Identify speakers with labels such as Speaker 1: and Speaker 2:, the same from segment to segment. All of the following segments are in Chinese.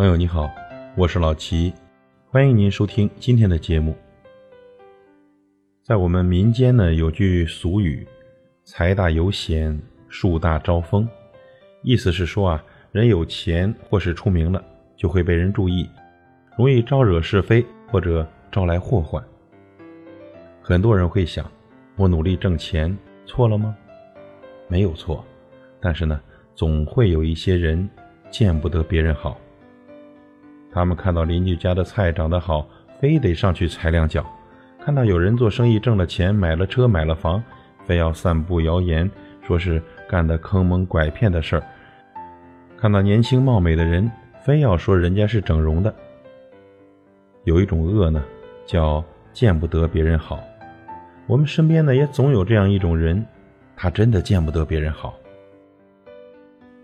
Speaker 1: 朋友你好，我是老齐，欢迎您收听今天的节目。在我们民间呢，有句俗语：“财大有险，树大招风。”意思是说啊，人有钱或是出名了，就会被人注意，容易招惹是非或者招来祸患。很多人会想，我努力挣钱错了吗？没有错，但是呢，总会有一些人见不得别人好。他们看到邻居家的菜长得好，非得上去踩两脚；看到有人做生意挣了钱，买了车买了房，非要散布谣言，说是干的坑蒙拐骗的事儿；看到年轻貌美的人，非要说人家是整容的。有一种恶呢，叫见不得别人好。我们身边呢，也总有这样一种人，他真的见不得别人好。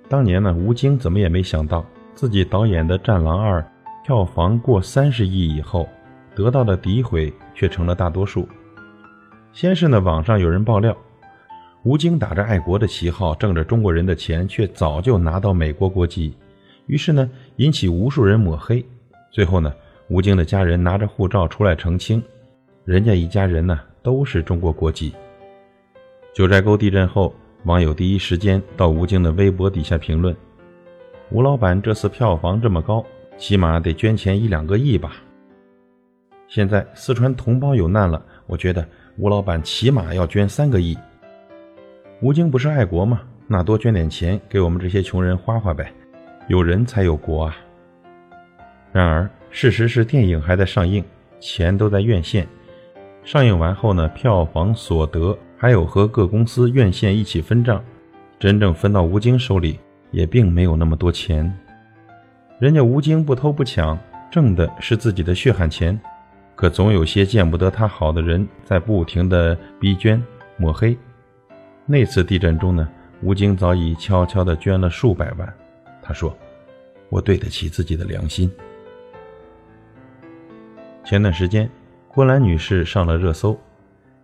Speaker 1: 当年呢，吴京怎么也没想到，自己导演的《战狼二》。票房过三十亿以后，得到的诋毁却成了大多数。先是呢，网上有人爆料，吴京打着爱国的旗号，挣着中国人的钱，却早就拿到美国国籍。于是呢，引起无数人抹黑。最后呢，吴京的家人拿着护照出来澄清，人家一家人呢都是中国国籍。九寨沟地震后，网友第一时间到吴京的微博底下评论：“吴老板这次票房这么高。”起码得捐钱一两个亿吧。现在四川同胞有难了，我觉得吴老板起码要捐三个亿。吴京不是爱国吗？那多捐点钱给我们这些穷人花花呗。有人才有国啊。然而事实是，电影还在上映，钱都在院线。上映完后呢，票房所得还有和各公司院线一起分账，真正分到吴京手里也并没有那么多钱。人家吴京不偷不抢，挣的是自己的血汗钱，可总有些见不得他好的人在不停的逼捐抹黑。那次地震中呢，吴京早已悄悄地捐了数百万。他说：“我对得起自己的良心。”前段时间，郭兰女士上了热搜，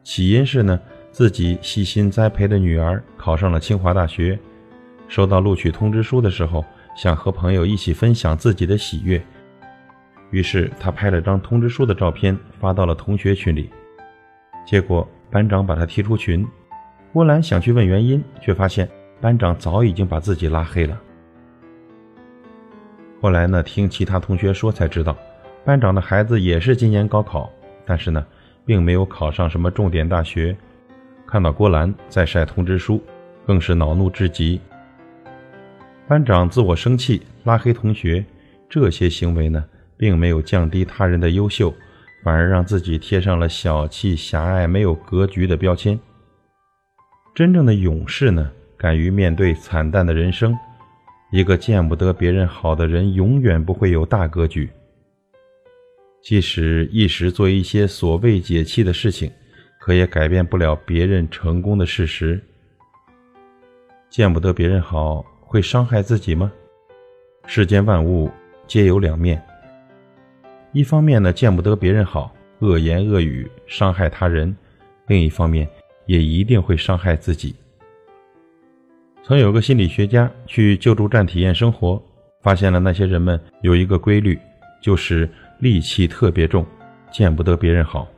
Speaker 1: 起因是呢，自己细心栽培的女儿考上了清华大学，收到录取通知书的时候。想和朋友一起分享自己的喜悦，于是他拍了张通知书的照片发到了同学群里，结果班长把他踢出群。郭兰想去问原因，却发现班长早已经把自己拉黑了。后来呢，听其他同学说才知道，班长的孩子也是今年高考，但是呢，并没有考上什么重点大学。看到郭兰在晒通知书，更是恼怒至极。班长自我生气，拉黑同学，这些行为呢，并没有降低他人的优秀，反而让自己贴上了小气、狭隘、没有格局的标签。真正的勇士呢，敢于面对惨淡的人生。一个见不得别人好的人，永远不会有大格局。即使一时做一些所谓解气的事情，可也改变不了别人成功的事实。见不得别人好。会伤害自己吗？世间万物皆有两面。一方面呢，见不得别人好，恶言恶语伤害他人；另一方面，也一定会伤害自己。曾有个心理学家去救助站体验生活，发现了那些人们有一个规律，就是戾气特别重，见不得别人好。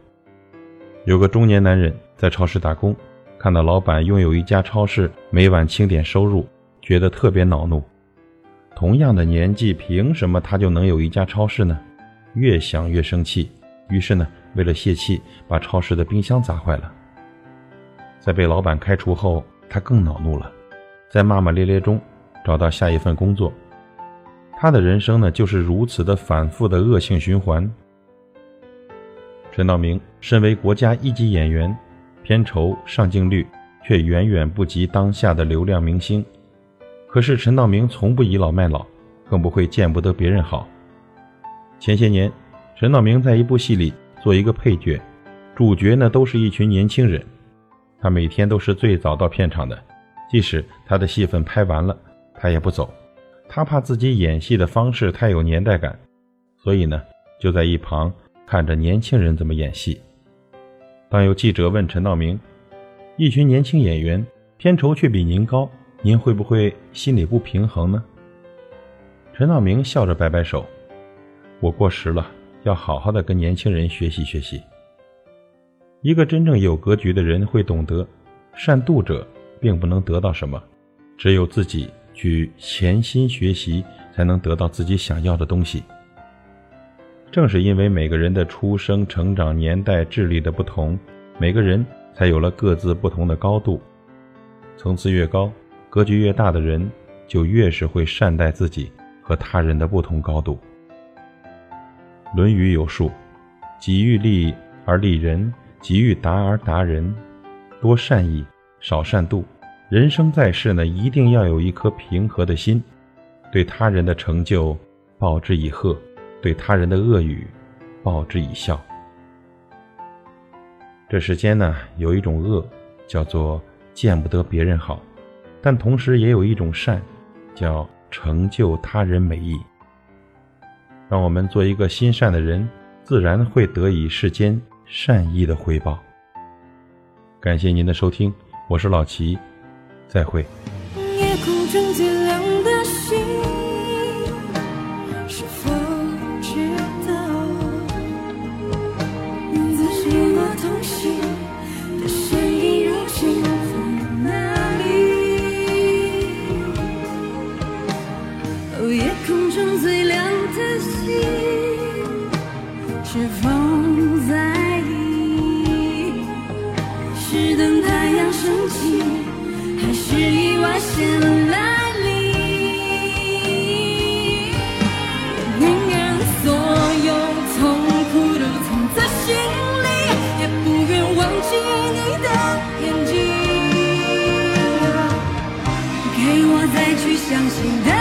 Speaker 1: 有个中年男人在超市打工，看到老板拥有一家超市，每晚清点收入。觉得特别恼怒，同样的年纪，凭什么他就能有一家超市呢？越想越生气，于是呢，为了泄气，把超市的冰箱砸坏了。在被老板开除后，他更恼怒了，在骂骂咧咧中找到下一份工作。他的人生呢，就是如此的反复的恶性循环。陈道明身为国家一级演员，片酬、上镜率却远远不及当下的流量明星。可是陈道明从不倚老卖老，更不会见不得别人好。前些年，陈道明在一部戏里做一个配角，主角呢都是一群年轻人。他每天都是最早到片场的，即使他的戏份拍完了，他也不走。他怕自己演戏的方式太有年代感，所以呢就在一旁看着年轻人怎么演戏。当有记者问陈道明：“一群年轻演员，片酬却比您高？”您会不会心里不平衡呢？陈道明笑着摆摆手：“我过时了，要好好的跟年轻人学习学习。”一个真正有格局的人会懂得，善妒者并不能得到什么，只有自己去潜心学习，才能得到自己想要的东西。正是因为每个人的出生、成长年代、智力的不同，每个人才有了各自不同的高度。层次越高，格局越大的人，就越是会善待自己和他人的不同高度。《论语》有述：“己欲立而立人，己欲达而达人。多善意，少善妒。人生在世呢，一定要有一颗平和的心，对他人的成就报之以贺。”对他人的恶语，报之以笑。这世间呢，有一种恶，叫做见不得别人好；但同时也有一种善，叫成就他人美意。让我们做一个心善的人，自然会得以世间善意的回报。感谢您的收听，我是老齐，再会。夜空中最亮的星。
Speaker 2: 中最亮的星是否在意是等太阳升起还是意外先来临宁愿所有痛苦都藏在心里也不愿忘记你的眼睛给我再去相信的